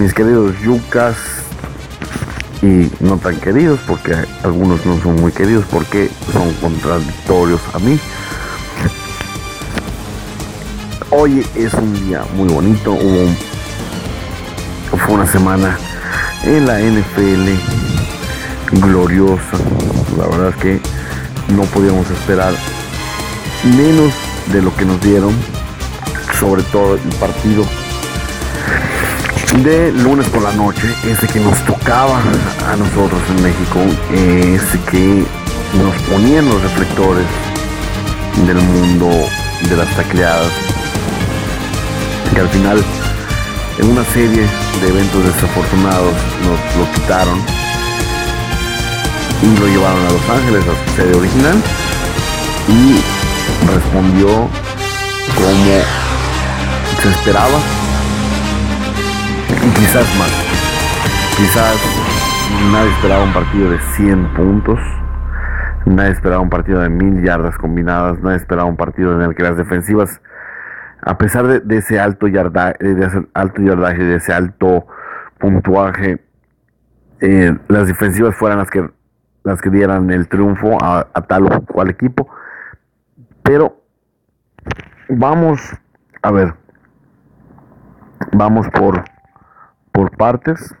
Mis queridos yucas. Y no tan queridos porque algunos no son muy queridos porque son contradictorios a mí. Hoy es un día muy bonito hubo fue una semana en la NFL gloriosa. La verdad es que no podíamos esperar menos de lo que nos dieron sobre todo el partido de lunes por la noche, ese que nos tocaba a nosotros en México, ese que nos ponían los reflectores del mundo de las tacleadas, que al final en una serie de eventos desafortunados nos lo quitaron y lo llevaron a Los Ángeles a su sede original y respondió como se esperaba quizás más. Quizás nadie esperaba un partido de 100 puntos. Nadie esperaba un partido de mil yardas combinadas. Nadie esperaba un partido en el que las defensivas, a pesar de, ese alto yardaje, de ese alto yardaje, de ese alto puntuaje, eh, las defensivas fueran las que las que dieran el triunfo a, a tal o cual equipo. Pero vamos a ver, vamos por por partes.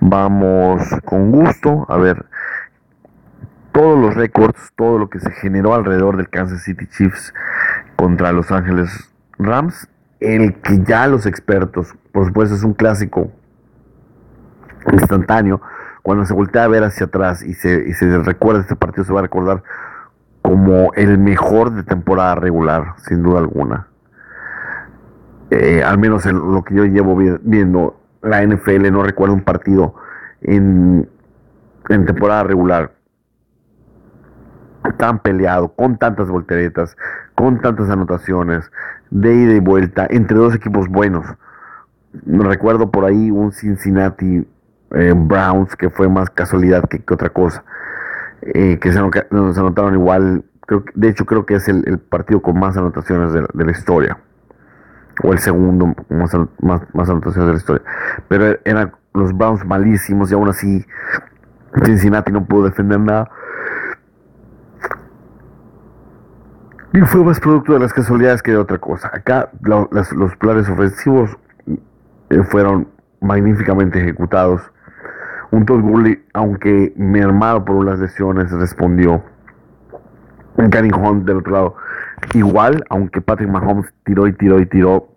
Vamos con gusto a ver todos los récords, todo lo que se generó alrededor del Kansas City Chiefs contra Los Ángeles Rams. El que ya los expertos, por supuesto, es un clásico instantáneo. Cuando se voltea a ver hacia atrás y se, y se recuerda este partido, se va a recordar como el mejor de temporada regular, sin duda alguna. Eh, al menos en lo que yo llevo viendo la NFL, no recuerdo un partido en, temporada regular tan peleado, con tantas volteretas, con tantas anotaciones, de ida y vuelta, entre dos equipos buenos. Recuerdo por ahí un Cincinnati eh, Browns que fue más casualidad que, otra cosa, eh, que se, anotaron igual, creo, de hecho creo que es el, partido con más anotaciones de la historia o el segundo más, más, anotaciones de la historia. Pero eran los Browns malísimos y aún así Cincinnati no pudo defender nada. Y fue más producto de las casualidades que de otra cosa. Acá los planes ofensivos eh, fueron magníficamente ejecutados. Un Todd Gurley, aunque mermado por unas lesiones, respondió. Gary Hunt del otro lado igual, aunque Patrick Mahomes tiró y tiró y tiró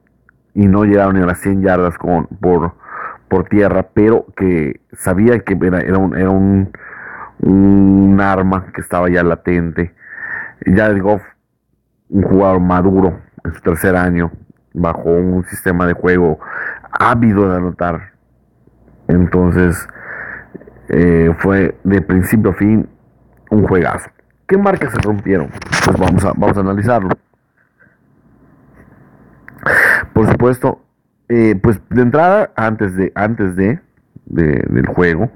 y no llegaron a las 100 yardas con, por, por tierra, pero que sabía que era, era un, un, arma que estaba ya latente. Jared Goff, un jugador maduro en su tercer año, bajo un sistema de juego ávido de anotar. Entonces, eh, fue de principio a fin un juegazo. ¿Qué marcas se rompieron? Pues vamos a, vamos a analizarlo. Por supuesto, eh, pues de entrada, antes de, antes de, del juego,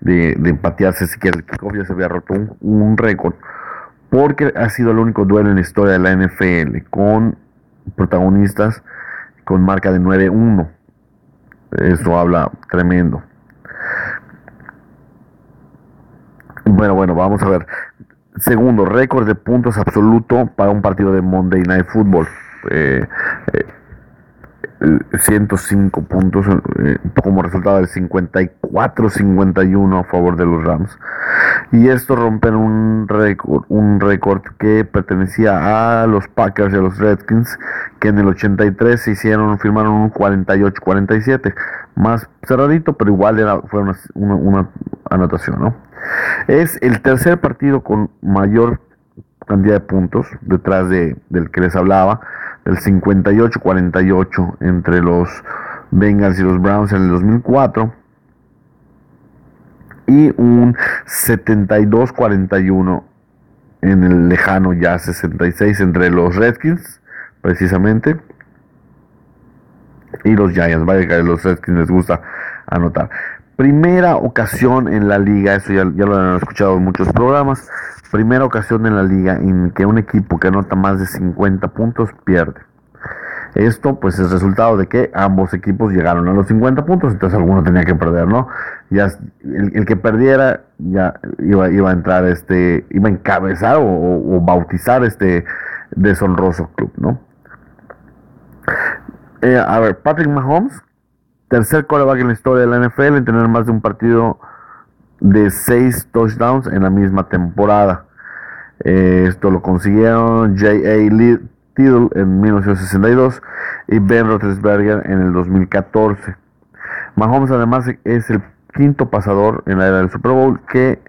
de, de empatearse, si que el kickoff ya se había roto un, récord, porque ha sido el único duelo en la historia de la NFL con protagonistas con marca de 9-1. Eso habla tremendo. Bueno, bueno, vamos a ver. Segundo, récord de puntos absoluto para un partido de Monday Night Football. 105 eh, eh, puntos eh, como resultado del 54-51 a favor de los Rams. Y esto rompen un récord, un récord que pertenecía a los Packers y a los Redskins, que en el 83 se hicieron, firmaron un 48-47, más cerradito, pero igual era, fue una, anotación, ¿no? Es el tercer partido con mayor cantidad de puntos detrás de, del que les hablaba, el 58-48 entre los Bengals y los Browns en el 2004 y un 72-41 en el lejano ya 66 entre los Redskins, precisamente, y los Giants. Vaya que a los Redskins les gusta anotar. Primera ocasión en la liga, eso ya, lo han escuchado en muchos programas, primera ocasión en la liga en que un equipo que anota más de 50 puntos pierde. Esto pues es resultado de que ambos equipos llegaron a los 50 puntos, entonces alguno tenía que perder, ¿no? Ya el, que perdiera ya iba, iba, a entrar este, iba a encabezar o, bautizar este deshonroso club, ¿no? Eh, a ver, Patrick Mahomes, tercer coreback en la historia de la NFL en tener más de un partido de 6 touchdowns en la misma temporada. Eh, esto lo consiguieron J.A. Tittle en 1962 y Ben Roethlisberger en el 2014. Mahomes además es el quinto pasador en la era del Super Bowl que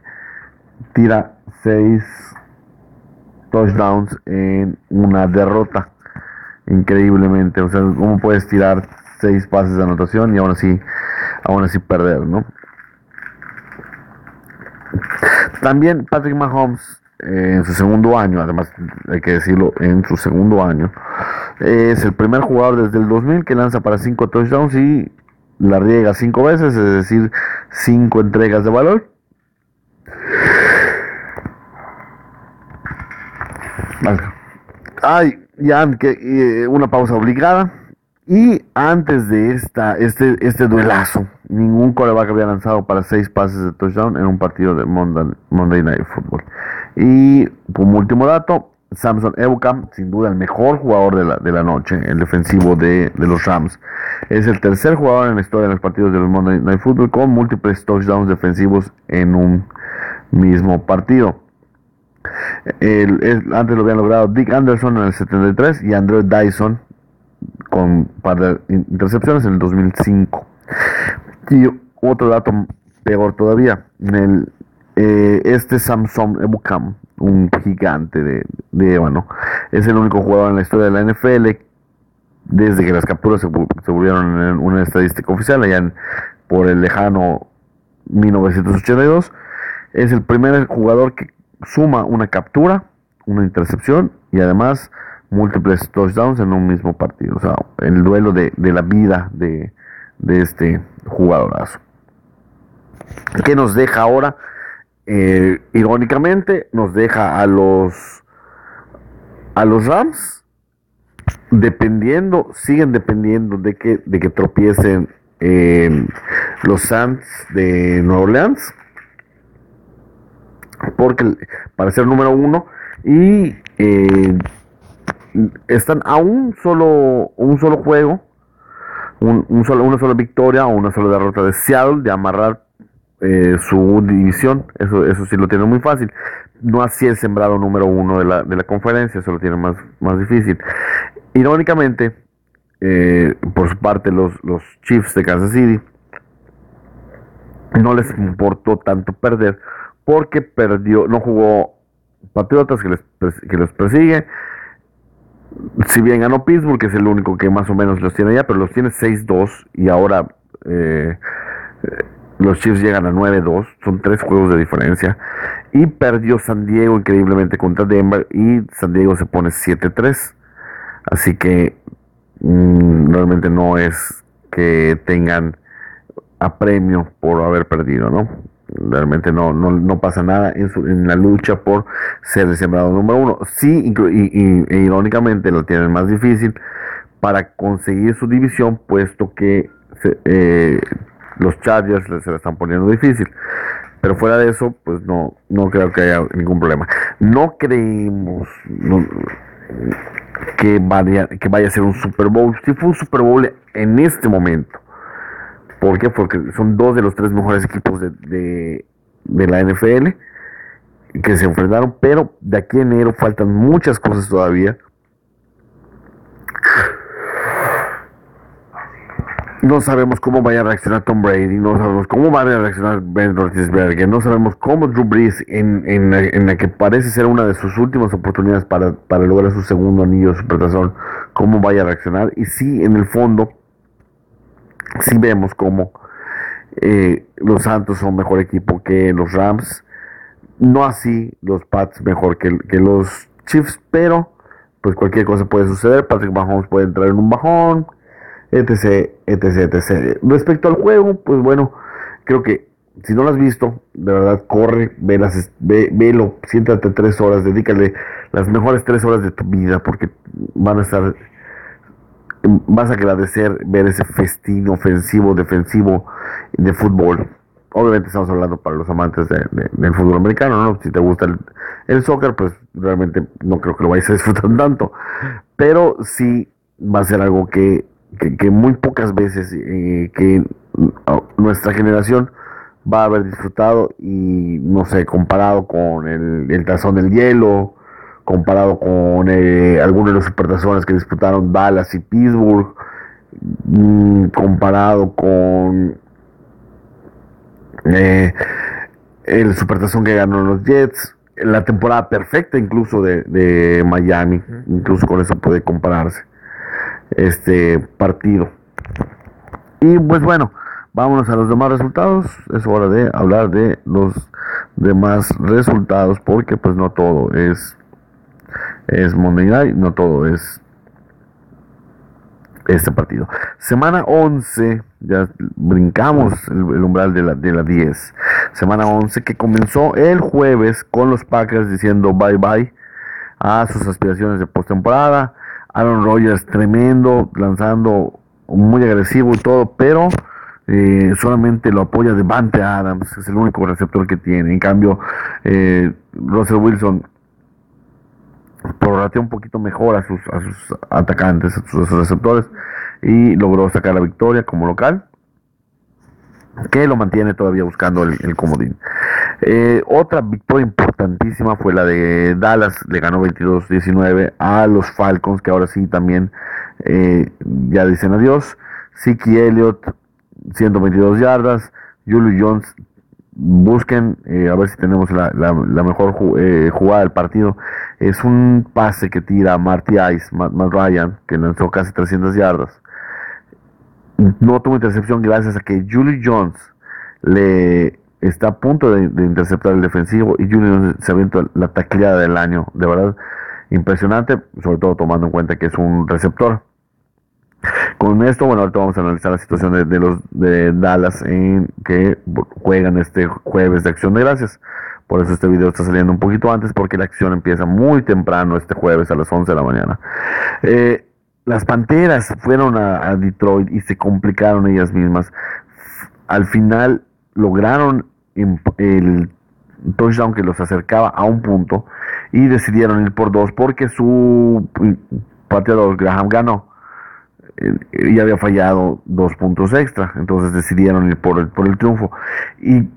tira seis touchdowns en una derrota. Increíblemente, o sea, ¿cómo puedes tirar seis pases de anotación y aún así, aún así perder, no? También Patrick Mahomes en su segundo año, además hay que decirlo, en su segundo año, es el primer jugador desde el 2000 que lanza para 5 touchdowns y la riega 5 veces, es decir, 5 entregas de valor. Ay, ya que, eh, una pausa obligada. Y antes de esta, este, este duelazo, ningún coreback había lanzado para 6 pases de touchdown en un partido de Monday, Night Football. Y como último dato, Samson Ebukam, sin duda el mejor jugador de la, de la noche, el defensivo de, los Rams. Es el tercer jugador en la historia de los partidos del Monday Night Football con múltiples touchdowns defensivos en un mismo partido. antes lo habían logrado Dick Anderson en el 73 y Andrew Dyson con par de intercepciones en el 2005. Y otro dato peor todavía, en el eh, este Samson Ebukam, un gigante de, de ébano, es el único jugador en la historia de la NFL desde que las capturas se, volvieron en una estadística oficial, allá por el lejano 1982. Es el primer jugador que suma una captura, una intercepción y además múltiples touchdowns en un mismo partido. O sea, el duelo de, la vida de, de este jugadorazo. ¿Qué nos deja ahora? Eh, irónicamente nos deja a los a los Rams dependiendo, siguen dependiendo de que, de que tropiecen los Sands de Nueva Orleans porque para ser número uno y eh, están a un solo un solo juego un, solo, una sola victoria o una sola derrota de Seattle de amarrar eh, su división, eso, eso sí lo tiene muy fácil. No así el sembrado número uno de la, de la conferencia, eso lo tiene más, más difícil. Irónicamente, eh, por su parte, los, los Chiefs de Kansas City no les importó tanto perder porque perdió, no jugó Patriotas que les, que los persigue. Si bien ganó Pittsburgh, que es el único que más o menos los tiene ya, pero los tiene 6-2 y ahora eh, los Chiefs llegan a 9-2, son tres juegos de diferencia. Y perdió San Diego increíblemente contra Denver y San Diego se pone 7-3. Así que mm, realmente no es que tengan apremio por haber perdido, ¿no? Realmente no, no, pasa nada en, la lucha por ser el sembrado número uno. Sí, y, e irónicamente lo tienen más difícil para conseguir su división, puesto que se, eh, los Chargers se la están poniendo difícil. Pero fuera de eso, pues no, no creo que haya ningún problema. No creemos que, vaya, que vaya a ser un Super Bowl. Si fue un Super Bowl en este momento. ¿Por qué? Porque son dos de los tres mejores equipos de, de, la NFL que se enfrentaron. Pero de aquí a enero faltan muchas cosas todavía. no sabemos cómo vaya a reaccionar Tom Brady, no sabemos cómo va a reaccionar Ben Roethlisberger, no sabemos cómo Drew Brees, en, en, la que parece ser una de sus últimas oportunidades para, para lograr su segundo anillo de supertazón, cómo vaya a reaccionar. Y sí, en el fondo, sí vemos cómo eh, los Santos son mejor equipo que los Rams, no así los Pats mejor que, que los Chiefs, pero pues cualquier cosa puede suceder. Patrick Mahomes puede entrar en un bajón etc, etc, etc. Respecto al juego, pues bueno, creo que si no lo has visto, de verdad, corre, ve las, ve, velo, siéntate tres horas, dedícale las mejores tres horas de tu vida, porque van a estar, vas a agradecer ver ese festín ofensivo, defensivo de fútbol. Obviamente estamos hablando para los amantes del fútbol americano, ¿no? Si te gusta el, el soccer, pues realmente no creo que lo vayas a disfrutar tanto, pero sí va a ser algo que que, muy pocas veces eh, que nuestra generación va a haber disfrutado y no sé, comparado con el, el tazón del hielo, comparado con eh, algunos de los supertazones que disputaron Dallas y Pittsburgh, mm, comparado con eh, el supertazón que ganó los Jets, la temporada perfecta incluso de, de Miami, incluso con eso puede compararse este partido. Y pues bueno, vámonos a los demás resultados. Es hora de hablar de los demás resultados porque pues no todo es es Monday Night, no todo es este partido. Semana 11, ya brincamos el, umbral de la, de la 10. Semana 11 que comenzó el jueves con los Packers diciendo bye bye a sus aspiraciones de postemporada Aaron Rodgers tremendo, lanzando muy agresivo y todo, pero eh, solamente lo apoya Devante Adams, es el único receptor que tiene. En cambio, eh, Russell Wilson prorrateó un poquito mejor a sus, a sus atacantes, a sus receptores, y logró sacar la victoria como local que lo mantiene todavía buscando el, comodín. Eh, otra victoria importantísima fue la de Dallas, le ganó 22-19 a los Falcons, que ahora sí también eh, ya dicen adiós. Siki Elliott, 122 yardas. Julio Jones, busquen eh, a ver si tenemos la, mejor jugada del partido. Es un pase que tira Marty Ice, Matt Ryan, que lanzó casi 300 yardas no tuvo intercepción gracias a que Julie Jones le está a punto de, interceptar el defensivo y Julie Jones se aventó la tacleada del año. De verdad, impresionante, sobre todo tomando en cuenta que es un receptor. Con esto, bueno, ahorita vamos a analizar la situación de, los de Dallas en que juegan este jueves de acción de gracias. Por eso este video está saliendo un poquito antes porque la acción empieza muy temprano este jueves a las 11 de la mañana. Eh, las Panteras fueron a, Detroit y se complicaron ellas mismas. Al final lograron el touchdown que los acercaba a un punto y decidieron ir por dos porque su pateador Graham ganó eh, y había fallado dos puntos extra. Entonces decidieron ir por el, por el triunfo. Y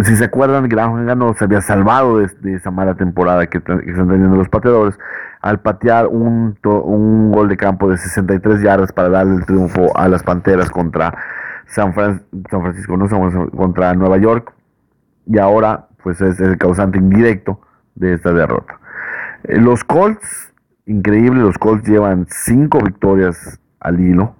si se acuerdan, Graham ganó, se había salvado de, esa mala temporada que, están teniendo los pateadores al patear un, un, gol de campo de 63 yardas para darle el triunfo a las Panteras contra San, Francisco, no contra Nueva York. Y ahora, pues es el causante indirecto de esta derrota. Eh, los Colts, increíble, los Colts llevan cinco victorias al hilo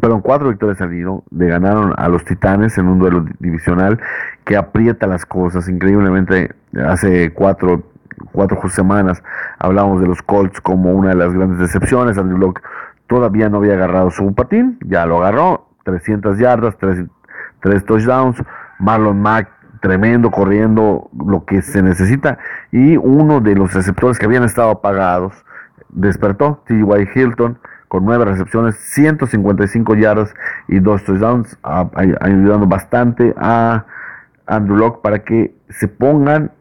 perdón, cuatro victorias al hilo, le ganaron a los Titanes en un duelo divisional que aprieta las cosas. Increíblemente, hace cuatro, cuatro semanas hablamos de los Colts como una de las grandes decepciones. Andrew Locke todavía no había agarrado su patín, ya lo agarró, 300 yardas, 3, touchdowns. Marlon Mack tremendo corriendo lo que se necesita y uno de los receptores que habían estado apagados despertó, T.Y. Hilton con nueve recepciones, 155 yardas y dos touchdowns, ayudando bastante a Andrew Locke para que se pongan,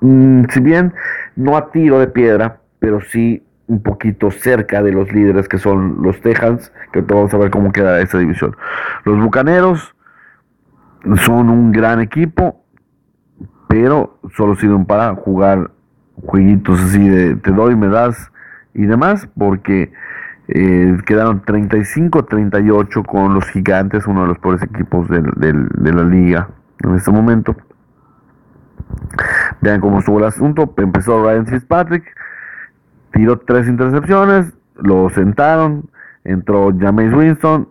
mm, si bien no a tiro de piedra, pero sí un poquito cerca de los líderes que son los Texans, que vamos a ver cómo queda esta división. Los Bucaneros son un gran equipo, pero solo sirven para jugar jueguitos así de te doy, me das y demás, porque Eh, quedaron 35-38 con los gigantes, uno de los pobres equipos de la liga en este momento. Vean cómo estuvo el asunto. Empezó Ryan Fitzpatrick, tiró tres intercepciones, lo sentaron, entró James Winston,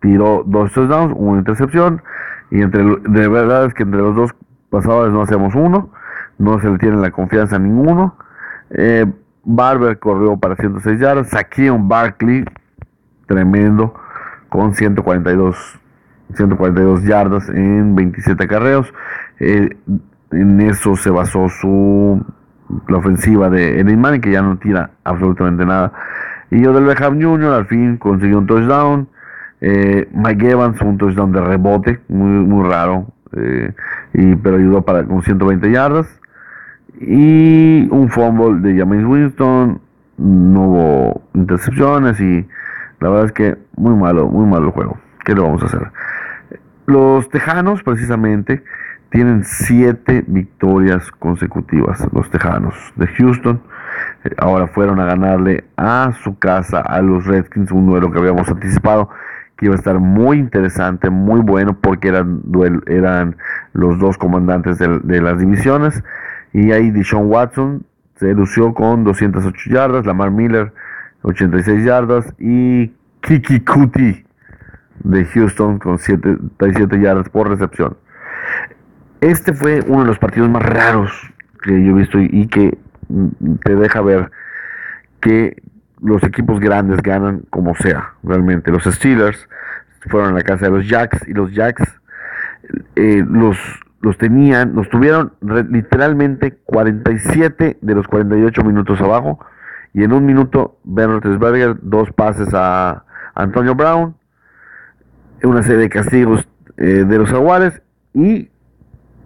tiró dos touchdowns, una intercepción, y entre de verdad es que entre los dos pasadores no hacemos uno, no se le tiene la confianza a ninguno. Eh, Barber corrió para 106 yardas, un Barkley, tremendo, con 142, 142 yardas en 27 carreos. Eh, en eso se basó su la ofensiva de Eddie que ya no tira absolutamente nada. Y yo del Beckham Jr. al fin consiguió un touchdown. Eh, Mike Evans un touchdown de rebote, muy, muy raro, eh, y, pero ayudó para con 120 yardas. Y un fumble de James Winston, no hubo intercepciones y la verdad es que muy malo, muy malo el juego. ¿Qué le vamos a hacer? Los Tejanos, precisamente, tienen siete victorias consecutivas, los Tejanos de Houston. Eh, ahora fueron a ganarle a su casa a los Redskins, un duelo que habíamos anticipado que iba a estar muy interesante, muy bueno, porque eran, eran los dos comandantes de, las divisiones. Y ahí Dishon Watson se lució con 208 yardas, Lamar Miller 86 yardas y Kiki Kuti de Houston con 77 yardas por recepción. Este fue uno de los partidos más raros que yo he visto y, que te deja ver que los equipos grandes ganan como sea, realmente. Los Steelers fueron a la casa de los Jacks y los Jacks eh, los, los tenían, los tuvieron literalmente 47 de los 48 minutos abajo y en un minuto Ben Roethlisberger dos pases a Antonio Brown, una serie de castigos eh, de los Aguares y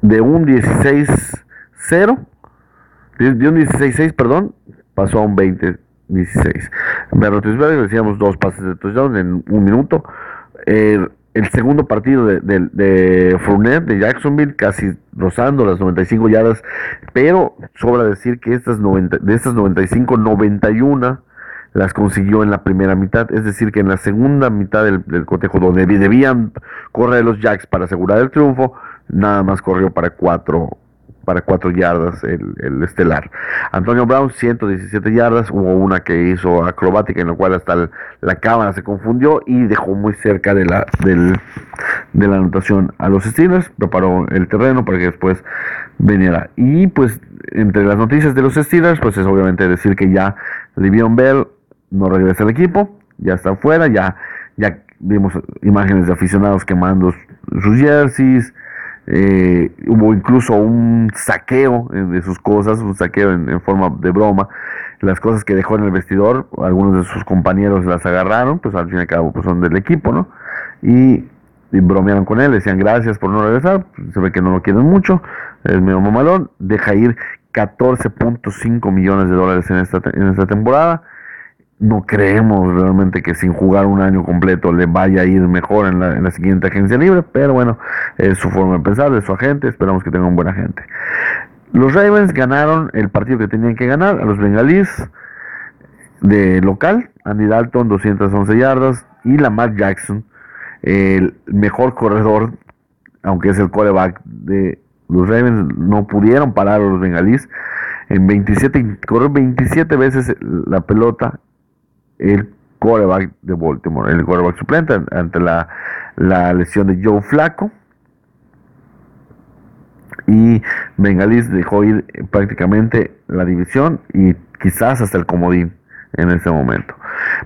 de un 16-0, de un 16-6, perdón, pasó a un 20-16. Berrotisberg decíamos dos pases de touchdown en un minuto. El segundo partido de, de, de, Fournette de Jacksonville, casi rozando las 95 yardas, pero sobra decir que estas 90, de estas 95, 91 las consiguió en la primera mitad, es decir, que en la segunda mitad del, del cotejo, donde debían correr los Jacks para asegurar el triunfo, nada más corrió para cuatro para cuatro yardas el, estelar. Antonio Brown, 117 yardas, hubo una que hizo acrobática en la cual hasta la cámara se confundió y dejó muy cerca de la, del, de la anotación a los Steelers, preparó el terreno para que después viniera. Y pues entre las noticias de los Steelers, pues es obviamente decir que ya Livion Bell no regresa al equipo, ya está fuera, ya, ya vimos imágenes de aficionados quemando sus jerseys, eh, hubo incluso un saqueo de sus cosas, un saqueo en, forma de broma. Las cosas que dejó en el vestidor, algunos de sus compañeros las agarraron, pues al fin y al cabo pues son del equipo, ¿no? Y, bromearon con él, decían gracias por no regresar, se ve que no lo quieren mucho, es medio mamalón, deja ir 14.5 millones de dólares en esta, en esta temporada no creemos realmente que sin jugar un año completo le vaya a ir mejor en la, siguiente agencia libre, pero bueno, es su forma de pensar, de su agente, esperamos que tenga un buen agente. Los Ravens ganaron el partido que tenían que ganar a los Bengalís de local, Andy Dalton 211 yardas y Lamar Jackson, el mejor corredor, aunque es el quarterback de los Ravens, no pudieron parar a los Bengalís. En 27, corrió 27 veces la pelota el quarterback de Baltimore, el quarterback suplente ante la, lesión de Joe Flaco. Y Bengalis dejó ir prácticamente la división y quizás hasta el comodín en este momento.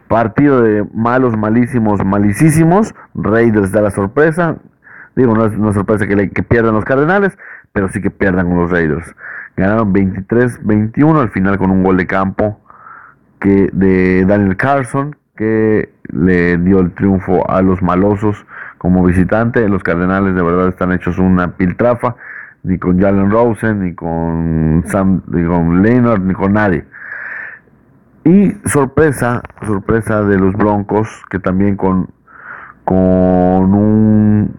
Partido de malos, malísimos, malicísimos. Raiders da la sorpresa. Digo, no es una sorpresa que, que pierdan los Cardenales, pero sí que pierdan los Raiders. Ganaron 23-21 al final con un gol de campo de Daniel Carson, que le dio el triunfo a los malosos como visitante. Los Cardenales de verdad están hechos una piltrafa, ni con Jalen Rosen, ni con Sam, ni con Leonard, ni con nadie. Y sorpresa, sorpresa de los Broncos, que también con, con un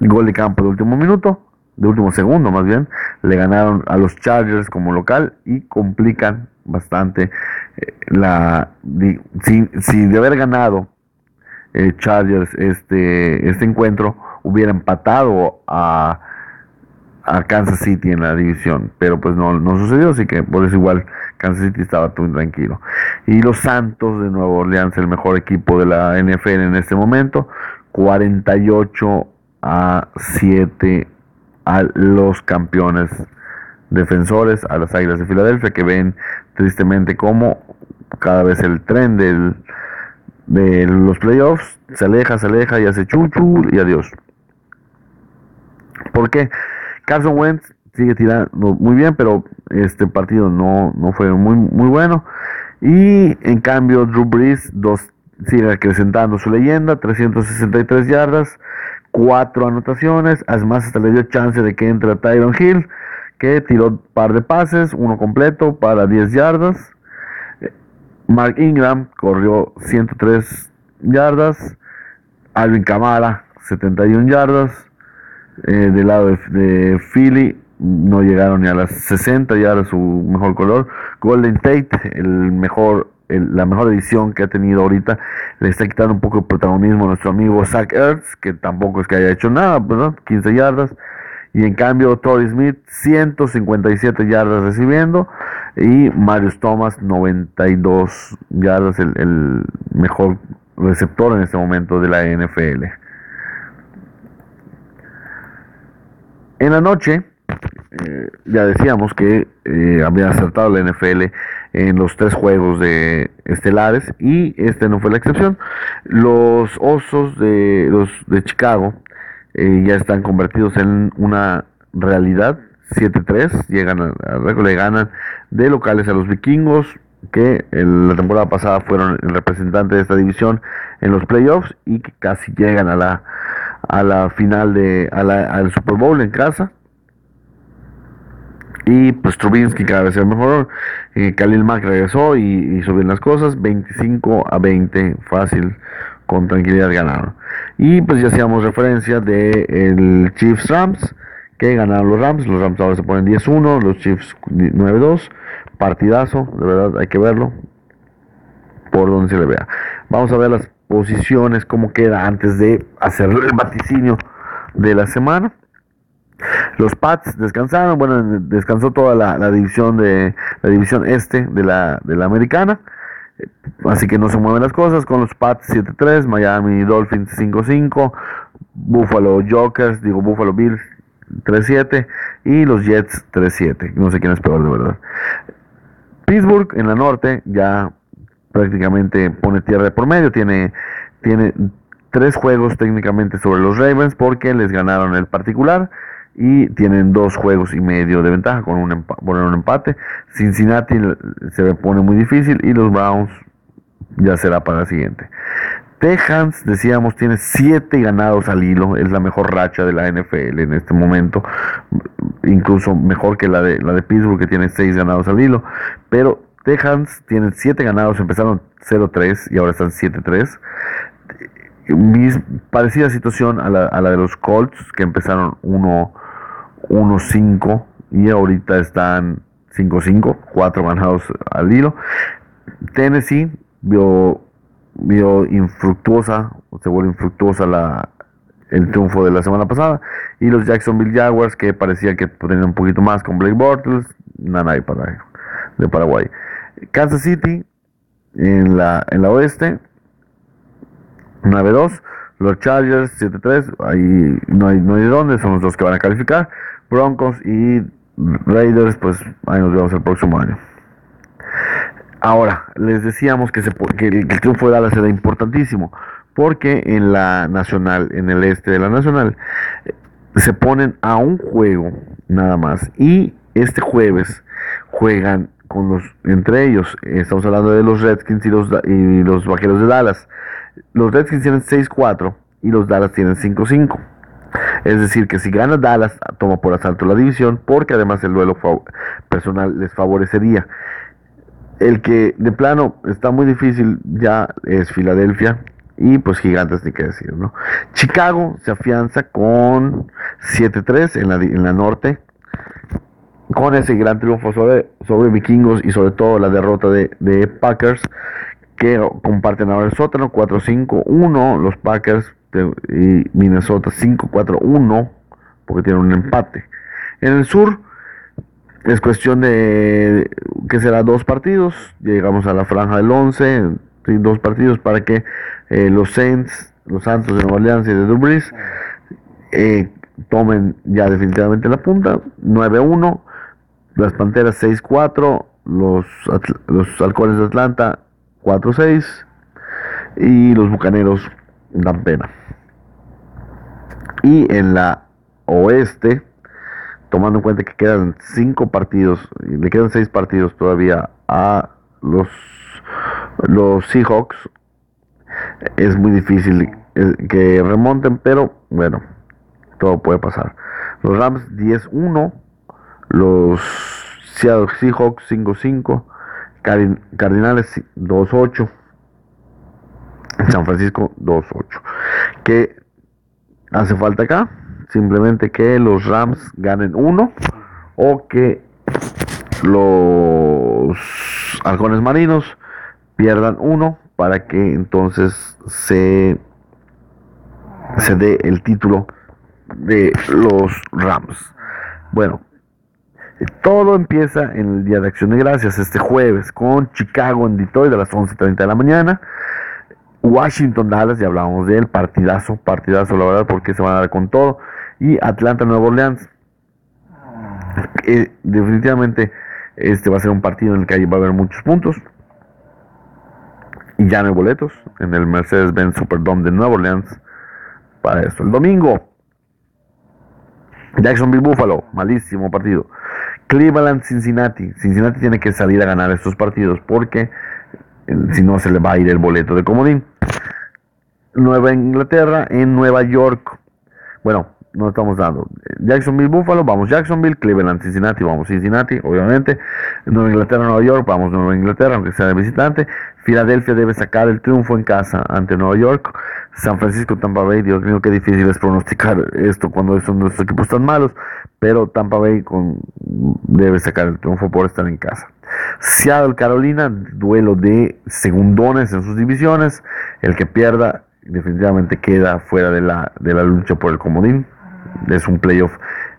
gol de campo de último minuto, de último segundo más bien, le ganaron a los Chargers como local y complican bastante. Eh, la, si, de haber ganado eh, Chargers este, este encuentro, hubiera empatado a, a Kansas City en la división, pero pues no, no sucedió, así que por eso igual Kansas City estaba muy tranquilo. Y los Santos de Nueva Orleans, el mejor equipo de la NFL en este momento, 48 a 7 a los campeones defensores, a las Águilas de Filadelfia, que ven tristemente como cada vez el tren del, de los playoffs se aleja, se aleja y hace chuchu y adiós. ¿Por qué? Carson Wentz sigue tirando muy bien, pero este partido no, no fue muy, muy bueno. Y en cambio, Drew Brees dos, sigue acrecentando su leyenda, 363 yardas, 4 anotaciones. Además, hasta le dio chance de que entre Tyron Hill, que tiró un par de pases, uno completo para 10 yardas. Mark Ingram corrió 103 yardas. Alvin Kamara, 71 yardas. Eh, del lado de, Philly no llegaron ni a las 60 ya era su mejor color. Golden Tate, el mejor, la mejor edición que ha tenido ahorita, le está quitando un poco de protagonismo a nuestro amigo Zach Ertz, que tampoco es que haya hecho nada, ¿verdad? 15 yardas. Y en cambio, Torrey Smith, 157 yardas recibiendo. Y Marius Thomas, 92 yardas, el mejor receptor en este momento de la NFL. En la noche, eh, ya decíamos que eh, había acertado la NFL en los tres juegos de estelares y este no fue la excepción. Los Osos de los de Chicago eh, ya están convertidos en una realidad. 7-3, llegan al récord, le ganan de locales a los vikingos, que la temporada pasada fueron el representante de esta división en los playoffs y que casi llegan a la a la final de al Super Bowl en casa. Y pues Trubinsky cada vez es mejor. Eh, Khalil Mack regresó y hizo bien las cosas. 25 a 20, fácil, con tranquilidad ganaron. Y pues ya hacíamos referencia de el Chiefs Rams, que ganaron los Rams. Los Rams ahora se ponen 10-1, los Chiefs 9-2. Partidazo, de verdad hay que verlo por donde se le vea. Vamos a ver las posiciones, cómo queda antes de hacer el vaticinio de la semana. Los Pats descansaron, bueno, descansó toda la, división de la división este de la, de la americana. Así que no se mueven las cosas con los Pats 7-3, Miami Dolphins 5-5, Buffalo Jokers, digo Buffalo Bills 3-7 y los Jets 3-7. No sé quién es peor de verdad. Pittsburgh en la norte ya prácticamente pone tierra de por medio, tiene, tiene tres juegos técnicamente sobre los Ravens porque les ganaron el particular y tienen dos juegos y medio de ventaja con un, empate. Cincinnati se pone muy difícil y los Browns ya será para la siguiente. Texans, decíamos, tiene siete ganados al hilo, es la mejor racha de la NFL en este momento, incluso mejor que la de, la de Pittsburgh que tiene seis ganados al hilo, pero Texans tienen 7 ganados, empezaron 0-3 y ahora están 7-3. Parecida situación a la, a la, de los Colts, que empezaron 1-5 y ahorita están 5-5, 4 ganados al hilo. Tennessee vio, vio infructuosa, se vuelve infructuosa la, el triunfo de la semana pasada. Y los Jacksonville Jaguars, que parecía que tenían un poquito más con Blake Bortles, nada para de Paraguay. Kansas City en la, en la oeste, 9-2. Los Chargers 7-3, ahí no hay, no hay de dónde, son los dos que van a calificar. Broncos y Raiders, pues ahí nos vemos el próximo año. Ahora, les decíamos que, se, que el, que el triunfo de Dallas era importantísimo, porque en la nacional, en el este de la nacional, se ponen a un juego nada más. Y este jueves juegan con los, entre ellos, estamos hablando de los Redskins y los, y los Vaqueros de Dallas. Los Redskins tienen 6-4 y los Dallas tienen 5-5. Es decir, que si gana Dallas, toma por asalto la división, porque además el duelo personal les favorecería. El que de plano está muy difícil ya es Filadelfia y pues Gigantes ni qué decir, ¿no? Chicago se afianza con 7-3 en la, en la norte con ese gran triunfo sobre, sobre vikingos y sobre todo la derrota de, de Packers que comparten ahora el sótano 4-5-1 los Packers y Minnesota 5-4-1 porque tienen un empate. En el sur es cuestión de que será dos partidos, llegamos a la franja del 11, dos partidos para que eh, los Saints, los Santos de Nueva Orleans y de Dubris eh, tomen ya definitivamente la punta, 9-1, las Panteras 6-4, los, los Halcones de Atlanta 4-6 y los Bucaneros dan pena. Y en la oeste, tomando en cuenta que quedan cinco partidos, le quedan seis partidos todavía a los, los Seahawks, es muy difícil eh, que remonten, pero bueno, todo puede pasar. Los Rams 10-1, los Seattle Seahawks 5-5, Cardinales 2-8, San Francisco 2-8. ¿Qué hace falta acá? Simplemente que los Rams ganen uno o que los halcones marinos pierdan uno para que entonces se, se dé el título de los Rams. Bueno, todo empieza en el Día de Acción de Gracias, este jueves, con Chicago en Detroit a las 11.30 de la mañana. Washington Dallas, ya hablábamos de él, partidazo, partidazo, la verdad, porque se van a dar con todo. Y Atlanta Nueva Orleans. Eh, definitivamente este va a ser un partido en el que va a haber muchos puntos. Y ya no hay boletos en el Mercedes-Benz Superdome de Nueva Orleans para eso. El domingo, Jacksonville Buffalo, malísimo partido. Cleveland Cincinnati. Cincinnati tiene que salir a ganar estos partidos porque si no se le va a ir el boleto de comodín. Nueva Inglaterra en Nueva York. Bueno, no estamos dando. Jacksonville, Buffalo, vamos Jacksonville, Cleveland, Cincinnati, vamos Cincinnati, obviamente. Nueva Inglaterra, Nueva York, vamos Nueva Inglaterra, aunque sea de visitante. Filadelfia debe sacar el triunfo en casa ante Nueva York. San Francisco, Tampa Bay, Dios mío, qué difícil es pronosticar esto cuando son nuestros equipos tan malos. Pero Tampa Bay con, debe sacar el triunfo por estar en casa. Seattle, Carolina, duelo de segundones en sus divisiones. El que pierda definitivamente queda fuera de la, de la lucha por el comodín es un playoff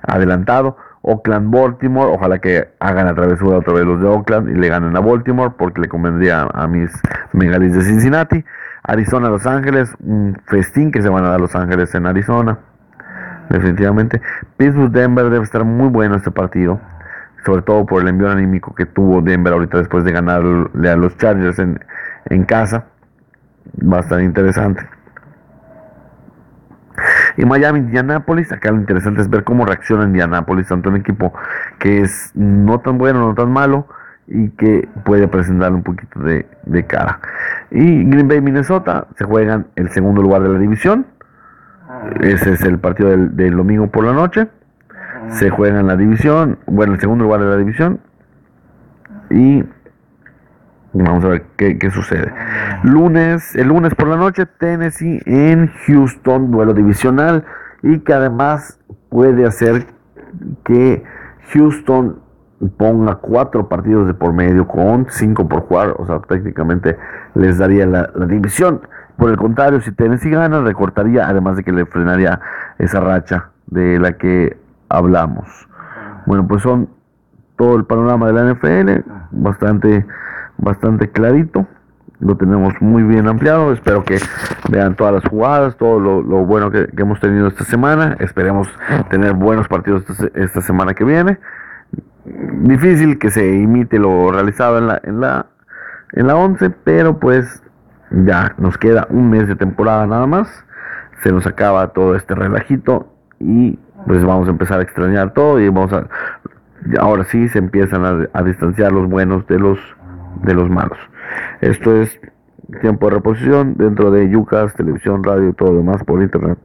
adelantado. Oakland, Baltimore, ojalá que hagan la travesura otra vez los de Oakland y le ganen a Baltimore porque le convendría a mis megalis de Cincinnati. Arizona, Los Ángeles, un festín que se van a dar Los Ángeles en Arizona, definitivamente. Pittsburgh, Denver debe estar muy bueno este partido, sobre todo por el envío anímico que tuvo Denver ahorita después de ganarle a los Chargers en, en casa. Estar interesante. Y Miami, Indianapolis, acá lo interesante es ver cómo reacciona Indianapolis tanto un equipo que es no tan bueno, no tan malo, y que puede presentar un poquito de, cara. Y Green Bay, Minnesota, se juegan el segundo lugar de la división. Ese es el partido del, del domingo por la noche. Se juega en la división, bueno, el segundo lugar de la división. Y Vamos a ver qué, sucede. Lunes, el lunes por la noche, Tennessee en Houston, duelo divisional y que además puede hacer que Houston ponga cuatro partidos de por medio con cinco por jugar, o sea, prácticamente les daría la, la división. Por el contrario, si Tennessee gana, recortaría, además de que le frenaría esa racha de la que hablamos. Bueno, pues son todo el panorama de la NFL, bastante bastante clarito. Lo tenemos muy bien ampliado. Espero que vean todas las jugadas, todo lo, bueno que, hemos tenido esta semana. Esperemos tener buenos partidos esta, semana que viene. Difícil que se imite lo realizado en la, en la, en la 11, pero pues ya nos queda un mes de temporada nada más. Se nos acaba todo este relajito y pues vamos a empezar a extrañar todo y vamos a ahora sí se empiezan a, a distanciar los buenos de los de los malos. Esto es tiempo de reposición dentro de Yucas, televisión, radio y todo lo demás por internet.